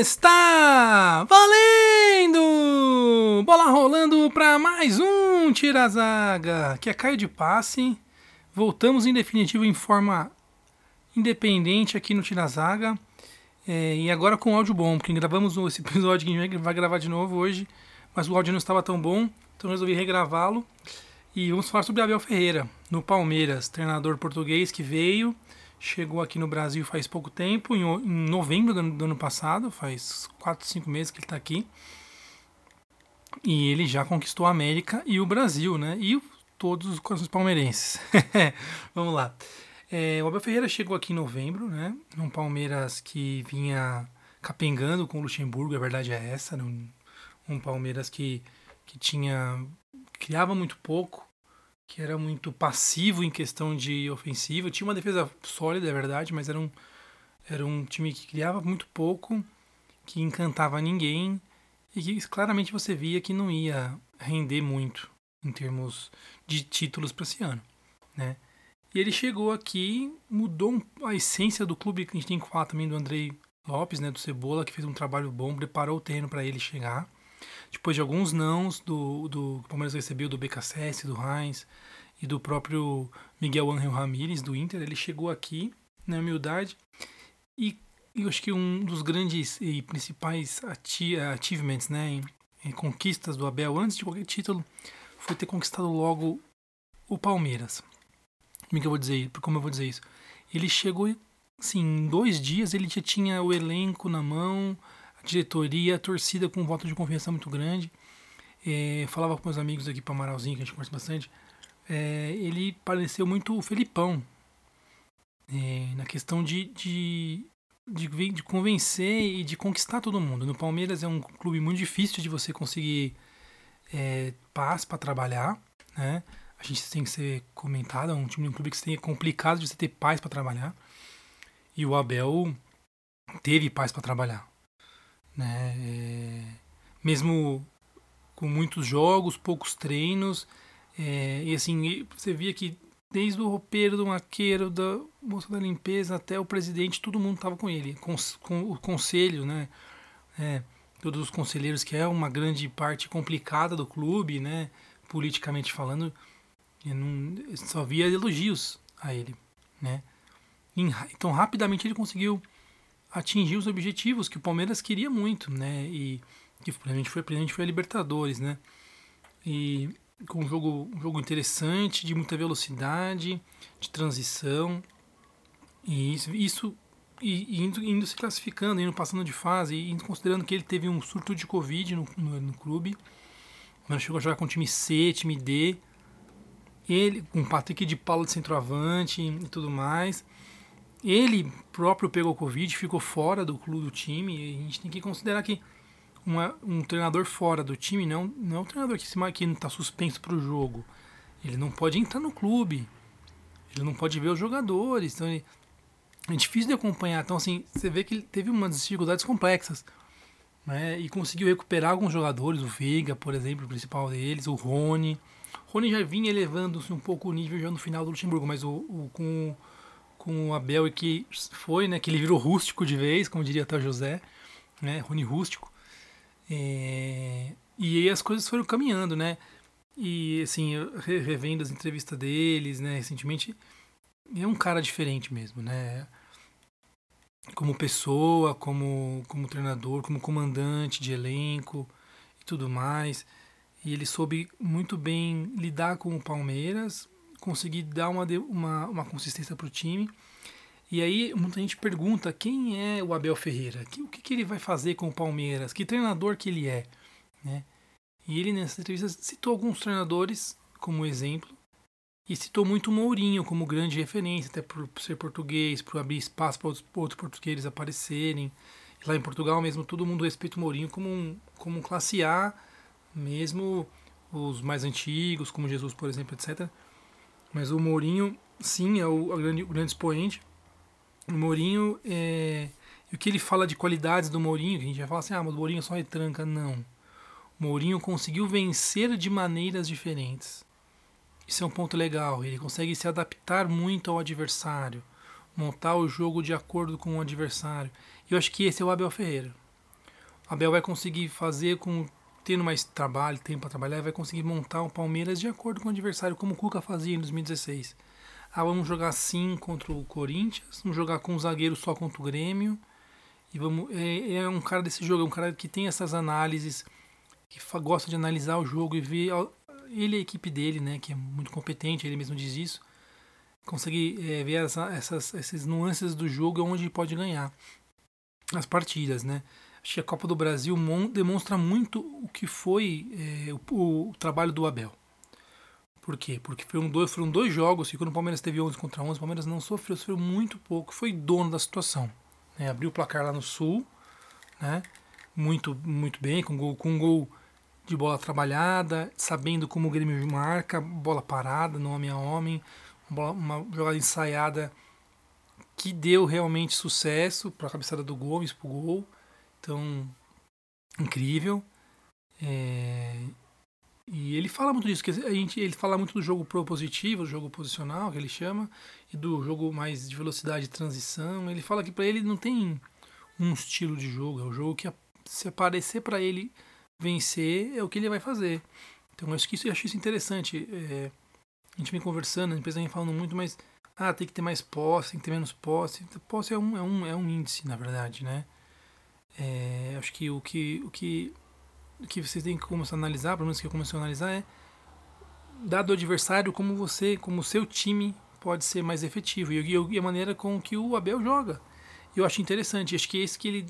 Está valendo! Bola rolando para mais um Tirazaga, que é Caio de Passe. Voltamos em definitivo em forma independente aqui no Tirazaga. É, e agora com áudio bom, porque gravamos esse episódio que a gente vai gravar de novo hoje, mas o áudio não estava tão bom, então resolvi regravá-lo. E vamos falar sobre Abel Ferreira, no Palmeiras, treinador português que veio, chegou aqui no Brasil faz pouco tempo, em, em novembro do ano, do ano, passado, faz 4, 5 meses que ele está aqui. E ele já conquistou a América e o Brasil, né? E todos os corações palmeirenses. vamos lá. É, o Abel Ferreira chegou aqui em novembro, né? Um Palmeiras que vinha capengando com o Luxemburgo, a verdade é essa. Né? Um, um Palmeiras que, que tinha criava muito pouco, que era muito passivo em questão de ofensiva. Tinha uma defesa sólida, é verdade, mas era um, era um time que criava muito pouco, que encantava ninguém e que claramente você via que não ia render muito em termos de títulos para esse ano, né? E ele chegou aqui, mudou a essência do clube que a gente tem que falar também do Andrei Lopes, né, do Cebola, que fez um trabalho bom, preparou o terreno para ele chegar. Depois de alguns nãos do, do que o Palmeiras recebeu do BKSS, do Heinz e do próprio Miguel Angel Ramírez do Inter, ele chegou aqui na humildade e eu acho que um dos grandes e principais achievements, né, em, em conquistas do Abel antes de qualquer título, foi ter conquistado logo o Palmeiras. Como é que eu vou dizer? Como eu vou dizer isso? Ele chegou, assim, em dois dias ele já tinha o elenco na mão, diretoria, a torcida com um voto de confiança muito grande. É, falava com meus amigos aqui para Amaralzinho, que a gente conhece bastante. É, ele pareceu muito o Felipão é, na questão de, de, de, de, convencer e de conquistar todo mundo. No Palmeiras é um clube muito difícil de você conseguir é, paz para trabalhar, né? A gente tem que ser comentado, é um time um clube que é complicado de você ter paz para trabalhar. E o Abel teve paz para trabalhar né? É, mesmo com muitos jogos, poucos treinos, é, e assim, você via que desde o roupeiro, do maqueiro, da moça da limpeza até o presidente, todo mundo estava com ele, com, com, o conselho, né? É, todos os conselheiros, que é uma grande parte complicada do clube, né? Politicamente falando, não, só via elogios a ele, né? Então rapidamente ele conseguiu atingir os objetivos que o Palmeiras queria muito, né? E que a gente foi, a gente foi a Libertadores, né? E com um jogo, um jogo interessante, de muita velocidade, de transição. E isso, isso e, indo, indo, se classificando, indo passando de fase, e considerando que ele teve um surto de Covid no, no, no clube. Mas chegou a jogar com time C, time D. Ele, com Patrick de Paulo de centroavante e tudo mais. Ele próprio pegou Covid, ficou fora do clube do time. E a gente tem que considerar que uma, um treinador fora do time não, não é um treinador que, se, que está suspenso para o jogo. Ele não pode entrar no clube. Ele não pode ver os jogadores. Então ele, é difícil de acompanhar. Então, assim, você vê que ele teve umas dificuldades complexas. Né? E conseguiu recuperar alguns jogadores. O Veiga, por exemplo, o principal deles. O Rony. O Rony já vinha elevando-se um pouco o nível já no final do Luxemburgo. Mas o, o com com o Abel e que foi, né, que ele virou rústico de vez, como diria até o José, né, Rony rústico. É, e aí as coisas foram caminhando, né? E assim, revendo as entrevistas deles, né, recentemente, é um cara diferente mesmo, né? Como pessoa, como, como treinador, como comandante de elenco e tudo mais. E ele soube muito bem lidar com o Palmeiras, conseguir dar uma, uma, uma consistência para o time. E aí muita gente pergunta quem é o Abel Ferreira, o que, que ele vai fazer com o Palmeiras, que treinador que ele é. Né? E ele nessa entrevista citou alguns treinadores como exemplo e citou muito o Mourinho como grande referência, até por ser português, por abrir espaço para outros, outros portugueses aparecerem. Lá em Portugal mesmo todo mundo respeita o Mourinho como um, como um classe A, mesmo os mais antigos, como Jesus, por exemplo, etc. Mas o Mourinho, sim, é o, grande, o grande expoente. O Mourinho, é, o que ele fala de qualidades do Mourinho, que a gente vai falar assim, ah, mas o Mourinho só retranca. Não. O Mourinho conseguiu vencer de maneiras diferentes. Isso é um ponto legal. Ele consegue se adaptar muito ao adversário, montar o jogo de acordo com o adversário. E eu acho que esse é o Abel Ferreira. Abel vai conseguir fazer com tendo mais trabalho, tempo para trabalhar, vai conseguir montar o Palmeiras de acordo com o adversário, como o Cuca fazia em 2016. Ah, vamos jogar assim contra o Corinthians, vamos jogar com o zagueiro só contra o Grêmio. E vamos, é, é um cara desse jogo, é um cara que tem essas análises, que gosta de analisar o jogo e ver ele e a equipe dele, né, que é muito competente, ele mesmo diz isso, consegue é, ver essa, essas, essas nuances do jogo onde pode ganhar as partidas, né. Acho que a Copa do Brasil demonstra muito o que foi é, o, o, trabalho do Abel. Por quê? Porque foram dois, foram dois jogos e quando o Palmeiras teve 11 contra 11, o Palmeiras não sofreu, sofreu muito pouco, foi dono da situação. Né? Abriu o placar lá no Sul, né? muito, muito bem, com gol, com gol de bola trabalhada, sabendo como o Grêmio marca, bola parada, no homem a homem, uma jogada ensaiada que deu realmente sucesso para a cabeçada do Gomes, para o gol. Então, incrível. É, e ele fala muito disso, que a gente, ele fala muito do jogo propositivo, o jogo posicional, que ele chama, e do jogo mais de velocidade de transição. Ele fala que para ele não tem um estilo de jogo, é o jogo que se aparecer para ele vencer é o que ele vai fazer. Então eu acho que isso eu acho isso interessante. É, a gente vem conversando, a empresa vem falando muito, mas ah, tem que ter mais posse, tem que ter menos posse. Posse é um, é um, é um índice, na verdade, né? É, acho que o que o que que vocês têm que começar a analisar, pelo menos que eu comecei a analisar, é dado o adversário, como você, como o seu time pode ser mais efetivo e, e a maneira com que o Abel joga. Eu acho interessante, acho que é esse que ele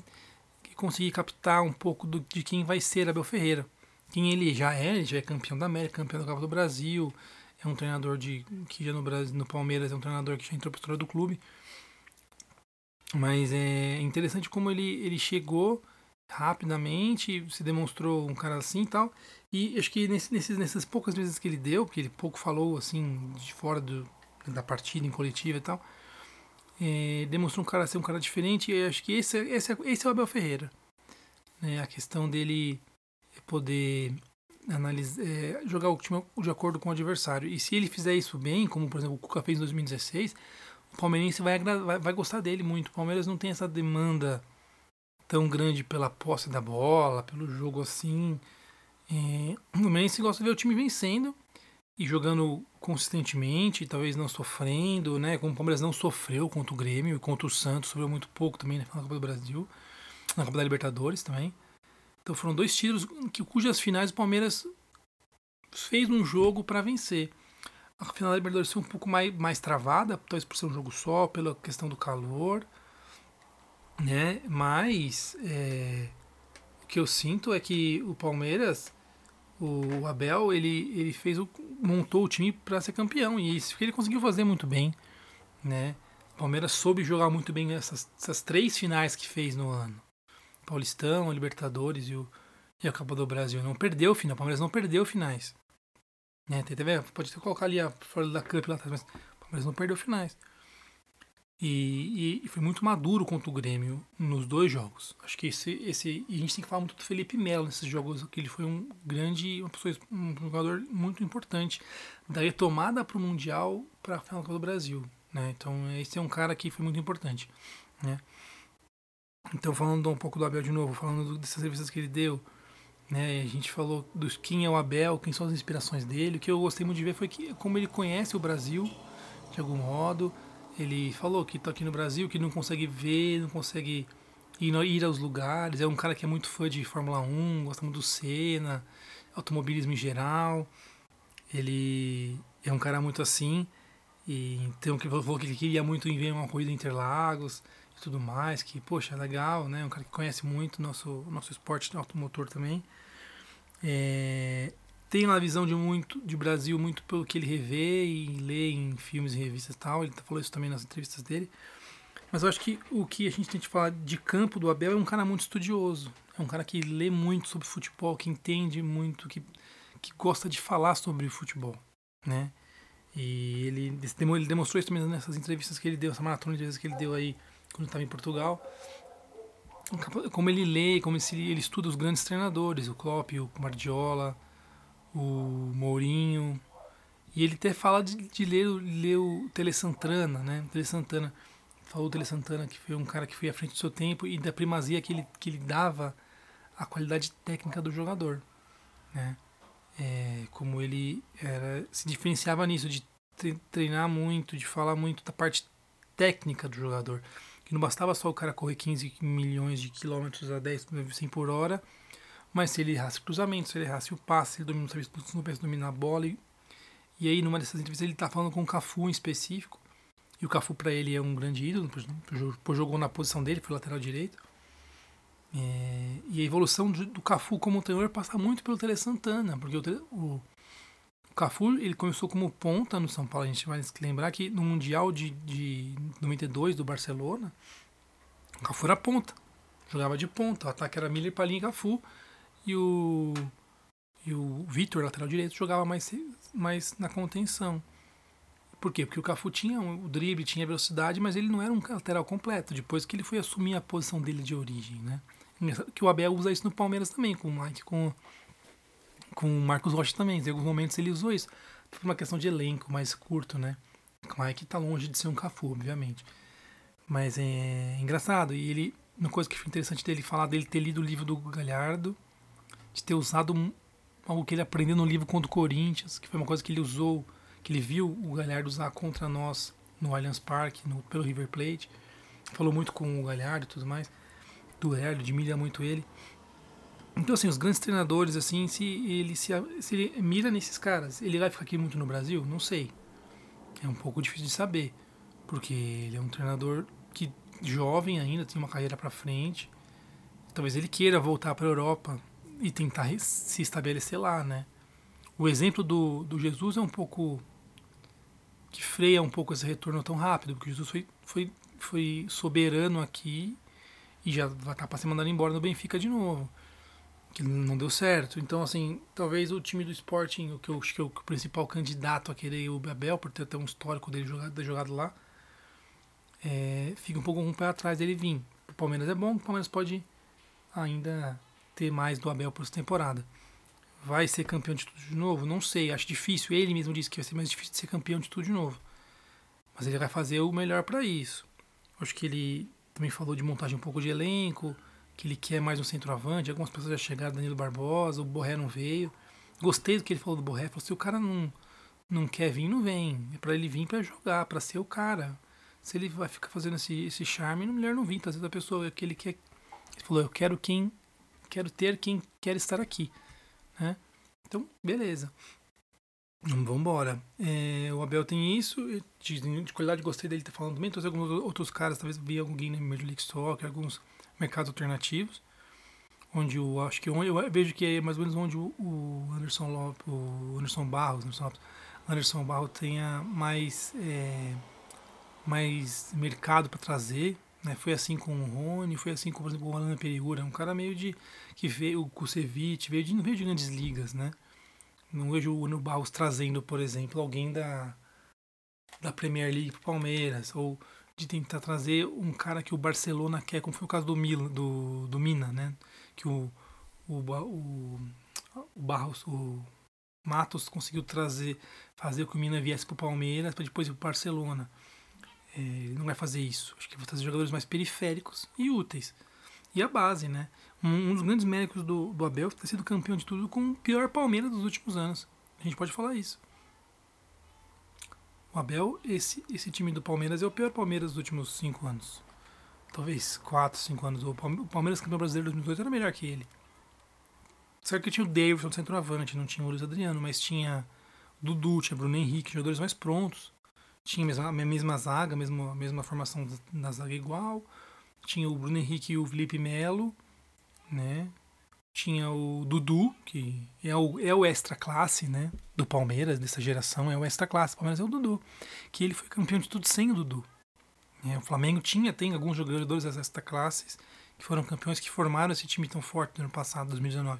que conseguir captar um pouco do, de quem vai ser Abel Ferreira. Quem ele já é, ele já é campeão da América, campeão da Copa do Brasil, é um treinador de que já no Brasil, no Palmeiras é um treinador que já entrou para história do clube. Mas é interessante como ele, ele chegou rapidamente, se demonstrou um cara assim e tal. E acho que nesse, nesses, nessas poucas vezes que ele deu, porque ele pouco falou assim, de fora do, da partida, em coletiva e tal, é, demonstrou um cara ser um cara diferente. E acho que esse, esse, esse é o Abel Ferreira. Né? A questão dele poder analisar, é, jogar o time de acordo com o adversário. E se ele fizer isso bem, como por exemplo o Cuca fez em 2016, o palmeirense vai, vai, vai gostar dele muito. O Palmeiras não tem essa demanda tão grande pela posse da bola, pelo jogo assim. É, no Messi gosta de ver o time vencendo e jogando consistentemente, talvez não sofrendo, né? Como o Palmeiras não sofreu contra o Grêmio e contra o Santos, sofreu muito pouco também na Copa do Brasil, na Copa da Libertadores também. Então foram dois títulos que, cujas finais o Palmeiras fez um jogo para vencer. A final da Libertadores foi um pouco mais, mais travada, talvez por ser um jogo só, pela questão do calor né? Mas é, o que eu sinto é que o Palmeiras, o Abel, ele, ele fez o, montou o time para ser campeão e isso que ele conseguiu fazer muito bem, né? O Palmeiras soube jogar muito bem essas, essas três finais que fez no ano. Paulistão, Libertadores e, o, e a Copa do Brasil. Não perdeu final, o Palmeiras não perdeu finais. Né? Pode até colocar ali a fora da Cup lá atrás, mas o Palmeiras não perdeu finais. E, e, foi muito maduro contra o Grêmio nos dois jogos. Acho que esse, esse. E a gente tem que falar muito do Felipe Melo nesses jogos, que ele foi um grande. Uma pessoa, um jogador muito importante da retomada para o Mundial para a final do Brasil. Né? Então, esse é um cara que foi muito importante. Né? Então, falando um pouco do Abel de novo, falando dessas entrevistas que ele deu, né? A gente falou dos quem é o Abel, quem são as inspirações dele. O que eu gostei muito de ver foi que, como ele conhece o Brasil, de algum modo ele falou que está aqui no Brasil, que não consegue ver, não consegue ir, ir aos lugares. É um cara que é muito fã de Fórmula 1, gosta muito do Senna, automobilismo em geral. Ele é um cara muito assim. E então que falou que ele queria muito ver uma corrida Interlagos e tudo mais, que poxa, legal, né? Um cara que conhece muito nosso nosso esporte automotor também. É, tem uma visão de muito de Brasil muito pelo que ele revê e lê em filmes e revistas e tal. Ele falou isso também nas entrevistas dele. Mas eu acho que o que a gente tem que falar de campo do Abel é um cara muito estudioso. É um cara que lê muito sobre futebol, que entende muito, que, que gosta de falar sobre futebol, né? E ele, ele demonstrou isso também nessas entrevistas que ele deu, essa maratona de vezes que ele deu aí quando estava em Portugal. Como ele lê, como ele, estuda os grandes treinadores, o Klopp, o Guardiola, o Mourinho. E ele até fala de, de ler, ler o Tele Santana, né? Tele Santana. Falou o Tele Santana que foi um cara que foi à frente do seu tempo e da primazia que ele, que ele dava a qualidade técnica do jogador, né? É, como ele era, se diferenciava nisso, de treinar muito, de falar muito da parte técnica do jogador. Que não bastava só o cara correr 15 milhões de quilômetros a 10, 100 por hora, mas se ele errasse o cruzamento, se ele errasse o passe, se ele domina, não soubesse dominar a bola. E, e aí, numa dessas entrevistas, ele tá falando com o Cafu em específico. E o Cafu, para ele, é um grande ídolo, jogou na posição dele, foi lateral direito. É, e a evolução do, do Cafu como treinador passa muito pelo Tele Santana, porque o, o, o, Cafu ele começou como ponta no São Paulo. A gente vai lembrar que no Mundial de, de 92 do Barcelona, o Cafu era ponta, jogava de ponta. O ataque era Miller, Palinha e Cafu. E o, e o Vitor, lateral direito, jogava mais, mais na contenção. Por quê? Porque o Cafu tinha o drible, tinha velocidade, mas ele não era um lateral completo, depois que ele foi assumir a posição dele de origem, né? Que o Abel usa isso no Palmeiras também, com o Mike, com, com o Marcos Rocha também. Em alguns momentos ele usou isso. Por uma questão de elenco mais curto, né? O Mike tá longe de ser um Cafu, obviamente. Mas é engraçado. E ele, uma coisa que foi interessante dele falar dele ter lido o livro do Galhardo, de ter usado algo que ele aprendeu no livro contra o Corinthians, que foi uma coisa que ele usou, que ele viu o Galhardo usar contra nós no Allianz Parque, no, pelo River Plate. Falou muito com o Galhardo e tudo mais do Hélio, admira muito ele. Então, assim, os grandes treinadores, assim, se ele se, se ele mira nesses caras, ele vai ficar aqui muito no Brasil? Não sei. É um pouco difícil de saber, porque ele é um treinador que jovem ainda, tem uma carreira para frente. Talvez ele queira voltar para a Europa e tentar se estabelecer lá, né? O exemplo do, do Jesus é um pouco que freia um pouco esse retorno tão rápido, porque Jesus foi, foi, foi soberano aqui e já vai estar tá para ser mandado embora no Benfica de novo. Que não deu certo. Então, assim, talvez o time do Sporting, o que eu acho que é o principal candidato a querer o Abel, por ter até um histórico dele jogado, jogado lá, é, fica um pouco um pé atrás dele vir. O Palmeiras é bom, o Palmeiras pode ainda ter mais do Abel por essa temporada. Vai ser campeão de tudo de novo? Não sei, acho difícil. Ele mesmo disse que vai ser mais difícil de ser campeão de tudo de novo. Mas ele vai fazer o melhor para isso. Acho que ele também falou de montagem um pouco de elenco, que ele quer mais um centroavante. Algumas pessoas já chegaram, Danilo Barbosa, o Borré não veio. Gostei do que ele falou do Borré. Falou: se o cara não, não quer vir, não vem. É para ele vir para jogar, para ser o cara. Se ele vai ficar fazendo esse, esse charme, não melhor não vir. Às vezes a pessoa que ele quer. Ele falou: eu quero quem. Quero ter quem quer estar aqui. Né? Então, beleza. Vamos embora. É, o Abel tem isso, de, de, qualidade gostei dele ter falando também, trouxe alguns outros caras, talvez vi alguém na Major League Soccer, alguns mercados alternativos, onde eu acho que eu, eu vejo que é mais ou menos onde o, Anderson Lopes, o Anderson Barros, Anderson, Lopes, Anderson Barros tenha mais, é, mais mercado para trazer, né? Foi assim com o Rony, foi assim com, por exemplo, o Alan Periura, um cara meio de, que veio, o Kusevich, veio de, não veio de grandes ligas, né? Não vejo o Barros trazendo, por exemplo, alguém da, da Premier League para Palmeiras, ou de tentar trazer um cara que o Barcelona quer, como foi o caso do Milan, do, do Mina, né? Que o, o, o, o Barros, o Matos conseguiu trazer, fazer que o Mina viesse para o Palmeiras para depois ir para o Barcelona. É, ele não vai fazer isso. Acho que vai trazer jogadores mais periféricos e úteis. E a base, né? um, um dos grandes méritos do, do Abel ter sido campeão de tudo com o pior Palmeiras dos últimos anos. A gente pode falar isso. O Abel, esse, esse time do Palmeiras é o pior Palmeiras dos últimos cinco anos. Talvez quatro, cinco anos. O Palmeiras campeão brasileiro de 2002 era melhor que ele. Certo que tinha o Davidson do centroavante, não tinha o Luiz Adriano, mas tinha Dudu, tinha Bruno Henrique, jogadores mais prontos. Tinha a mesma, a mesma zaga, a mesma, a mesma formação da zaga igual. Tinha o Bruno Henrique e o Felipe Melo né? Tinha o Dudu, que é o, é o extra classe, né? Do Palmeiras, dessa geração, é o extra classe. O Palmeiras é o Dudu. Que ele foi campeão de tudo sem o Dudu. É, o Flamengo tinha, tem alguns jogadores das extra classes que foram campeões que formaram esse time tão forte no ano passado, 2019.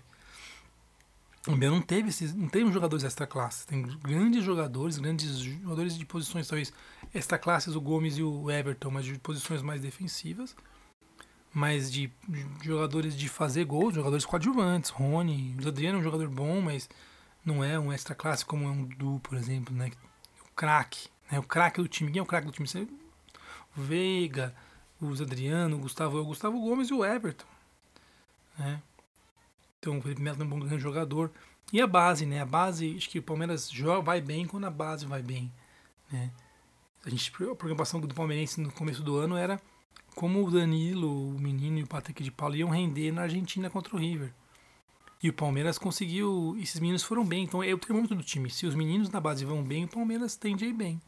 O Abel não teve esses, não tem jogadores extra classes, tem grandes jogadores, grandes jogadores de posições talvez extra classes, o Gomes e o Everton, mas de posições mais defensivas mas de jogadores de fazer gols, jogadores coadjuvantes. Rony, o Adriano é um jogador bom, mas não é um extra classe como é um Du, por exemplo, né? O craque, né? O craque do time. Quem é o craque do time? O Veiga, o Adriano, o Gustavo, o Gustavo Gomes e o Everton, né? Então o Felipe Melo é um bom grande jogador. E a base, né? A base, acho que o Palmeiras joga, vai bem quando a base vai bem, né? A, gente, a programação do Palmeirense no começo do ano era como o Danilo, o menino e o Patrick de Paulo iam render na Argentina contra o River. E o Palmeiras conseguiu. Esses meninos foram bem. Então é o termômetro do time. Se os meninos da base vão bem, o Palmeiras tende a ir bem.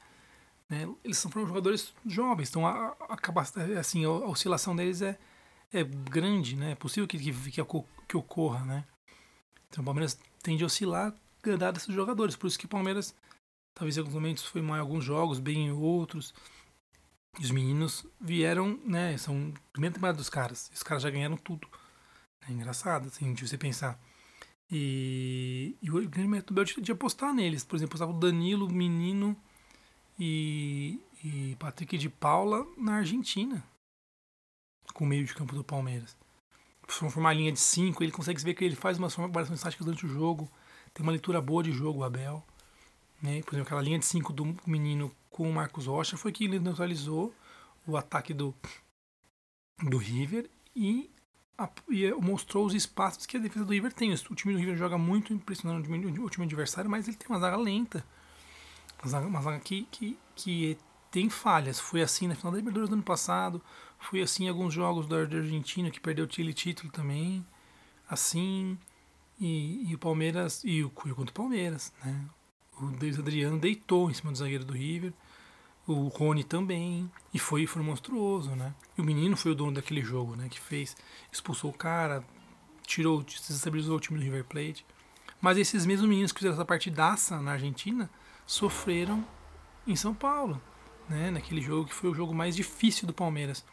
Né? Eles são jogadores jovens, então a, a, capacidade, assim, a, oscilação deles é, é grande, né? É possível que, que, que, ocorra, né? Então o Palmeiras tende a oscilar dado esses jogadores. Por isso que o Palmeiras, talvez em alguns momentos foi mal em alguns jogos, bem em outros. Os meninos vieram, né? São primeira temporada dos caras. Os caras já ganharam tudo. É engraçado, assim, de você pensar. E, e o grande método de, de apostar neles. Por exemplo, apostava o Danilo, menino e, e Patrick de Paula na Argentina. Com o meio de campo do Palmeiras. Se formar linha de 5, ele consegue ver que ele faz umas variações táticas durante o jogo. Tem uma leitura boa de jogo, o Abel. Né? Por exemplo, aquela linha de 5 do menino com o Marcos Rocha foi que ele neutralizou o ataque do, do River e, a, e mostrou os espaços que a defesa do River tem. O time do River joga muito impressionante o time adversário, mas ele tem uma zaga lenta. Uma zaga, uma zaga que, que, que tem falhas. Foi assim na final da Libertadores do ano passado, foi assim em alguns jogos da Argentina, que perdeu o título também. Assim. E, e o Palmeiras. E o Cuyo contra o Palmeiras, né? O Deus Adriano deitou em cima do zagueiro do River. O Rony também. E foi, foi monstruoso, né? E o menino foi o dono daquele jogo, né? Que fez. Expulsou o cara, tirou, desestabilizou o time do River Plate. Mas esses mesmos meninos que fizeram essa partidaça na Argentina sofreram em São Paulo, né? Naquele jogo que foi o jogo mais difícil do Palmeiras.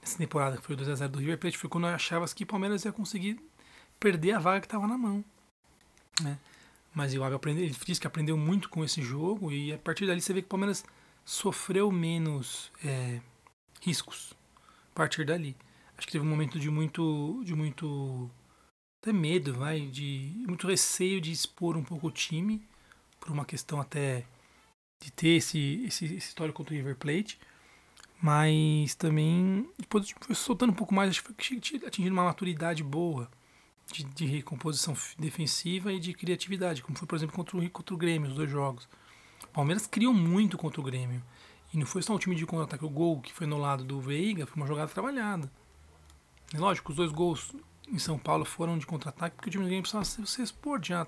Nessa temporada, que foi o 2x0 do River Plate, foi quando eu achava que o Palmeiras ia conseguir perder a vaga que estava na mão, né? Mas o Abel aprendeu, ele disse que aprendeu muito com esse jogo e a partir dali você vê que o Palmeiras sofreu menos é, riscos a partir dali. Acho que teve um momento de muito, de muito até medo, vai, de muito receio de expor um pouco o time por uma questão até de ter esse, esse, esse histórico contra o River Plate, mas também depois foi soltando um pouco mais, acho que atingindo uma maturidade boa de, de recomposição defensiva e de criatividade, como foi, por exemplo, contra o, contra o Grêmio, os dois jogos. O Palmeiras criou muito contra o Grêmio. E não foi só um time de contra-ataque. O gol que foi no lado do Veiga foi uma jogada trabalhada. É lógico, os dois gols em São Paulo foram de contra-ataque porque o time do Grêmio precisava se expor, tinha,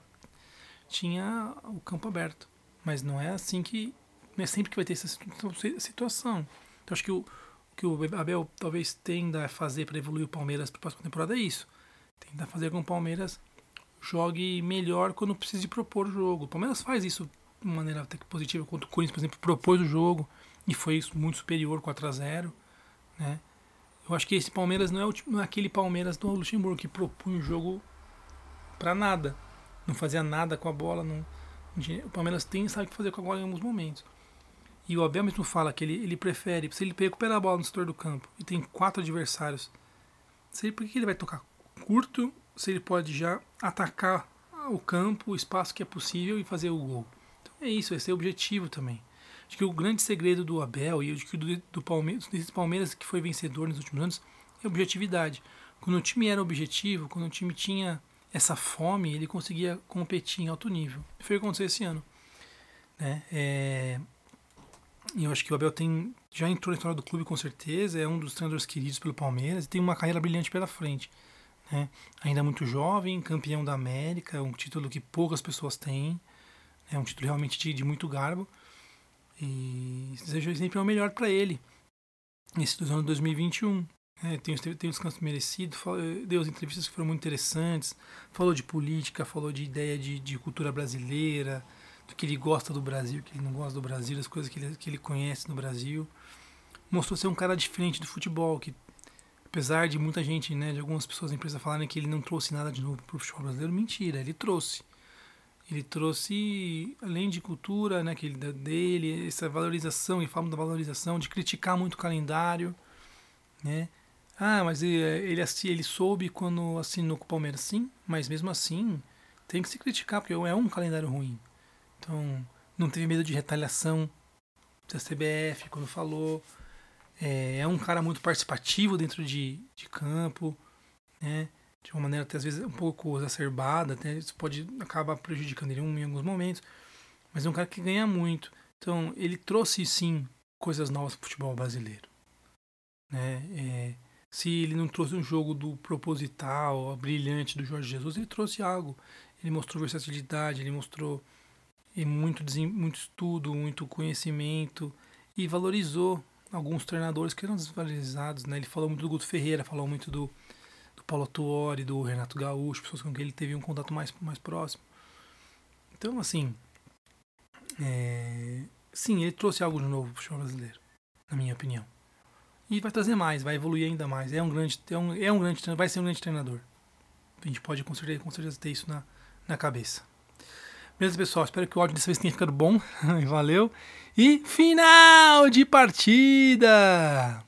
tinha o campo aberto. Mas não é assim que. Não é sempre que vai ter essa situação. Então acho que o que o Abel talvez tenda a fazer para evoluir o Palmeiras para a próxima temporada é isso Tentar fazer com que o Palmeiras jogue melhor quando precisa de propor o jogo. O Palmeiras faz isso de maneira até que positiva, quando o Corinthians, por exemplo, propôs o jogo e foi muito superior, 4 a 0 né? Eu acho que esse Palmeiras não é, o, não é aquele Palmeiras do Luxemburgo que propunha o jogo para nada. Não fazia nada com a bola. Não, o Palmeiras tem sabe o que fazer com a bola em alguns momentos. E o Abel mesmo fala que ele, ele prefere, se ele recupera a bola no setor do campo e tem quatro adversários, sei por que ele vai tocar curto, se ele pode já atacar o campo, o espaço que é possível e fazer o gol. É isso, esse é o objetivo também. Acho que o grande segredo do Abel e do, do Palmeiras, desse Palmeiras que foi vencedor nos últimos anos, é objetividade. Quando o time era objetivo, quando o time tinha essa fome, ele conseguia competir em alto nível. Foi o que aconteceu esse ano. Né? É, e eu acho que o Abel tem, já entrou na história do clube com certeza, é um dos treinadores queridos pelo Palmeiras e tem uma carreira brilhante pela frente. Né? Ainda muito jovem, campeão da América, um título que poucas pessoas têm, é um título realmente de, de muito garbo. E desejo sempre o melhor para ele nesse ano de 2021. É, tem, tem um descanso merecido, deu as entrevistas que foram muito interessantes, falou de política, falou de ideia de, de cultura brasileira, do que ele gosta do Brasil, que ele não gosta do Brasil, das coisas que ele, que ele conhece no Brasil. Mostrou ser um cara diferente do futebol, que apesar de muita gente, né, de algumas pessoas da empresa falarem que ele não trouxe nada de novo para o futebol brasileiro, mentira, ele trouxe. Ele trouxe, além de cultura, né, que ele dele, essa valorização, e fala da valorização, de criticar muito o calendário, né? Ah, mas ele, ele, ele soube quando assinou com o Palmeiras, sim, mas mesmo assim tem que se criticar, porque é um calendário ruim. Então, não teve medo de retaliação da CBF quando falou, é, é um cara muito participativo dentro de, de campo, né? De uma maneira até às vezes um pouco exacerbada, até isso pode acabar prejudicando ele em alguns momentos, mas é um cara que ganha muito. Então, ele trouxe sim coisas novas para o futebol brasileiro. Né? É, se ele não trouxe um jogo do proposital, brilhante do Jorge Jesus, ele trouxe algo. Ele mostrou versatilidade, ele mostrou muito, muito estudo, muito conhecimento e valorizou alguns treinadores que eram desvalorizados. Né? Ele falou muito do Guto Ferreira, falou muito do Paulo Tuori, do Renato Gaúcho, pessoas com quem ele teve um contato mais, mais próximo. Então, assim, é, sim, ele trouxe algo de novo para o futebol brasileiro, na minha opinião. E vai trazer mais, vai evoluir ainda mais. É um grande, é um, é um grande, vai ser um grande treinador. A gente pode com certeza, com certeza ter isso na, na cabeça. Beleza, pessoal? Espero que o áudio dessa vez tenha ficado bom. Valeu. E final de partida!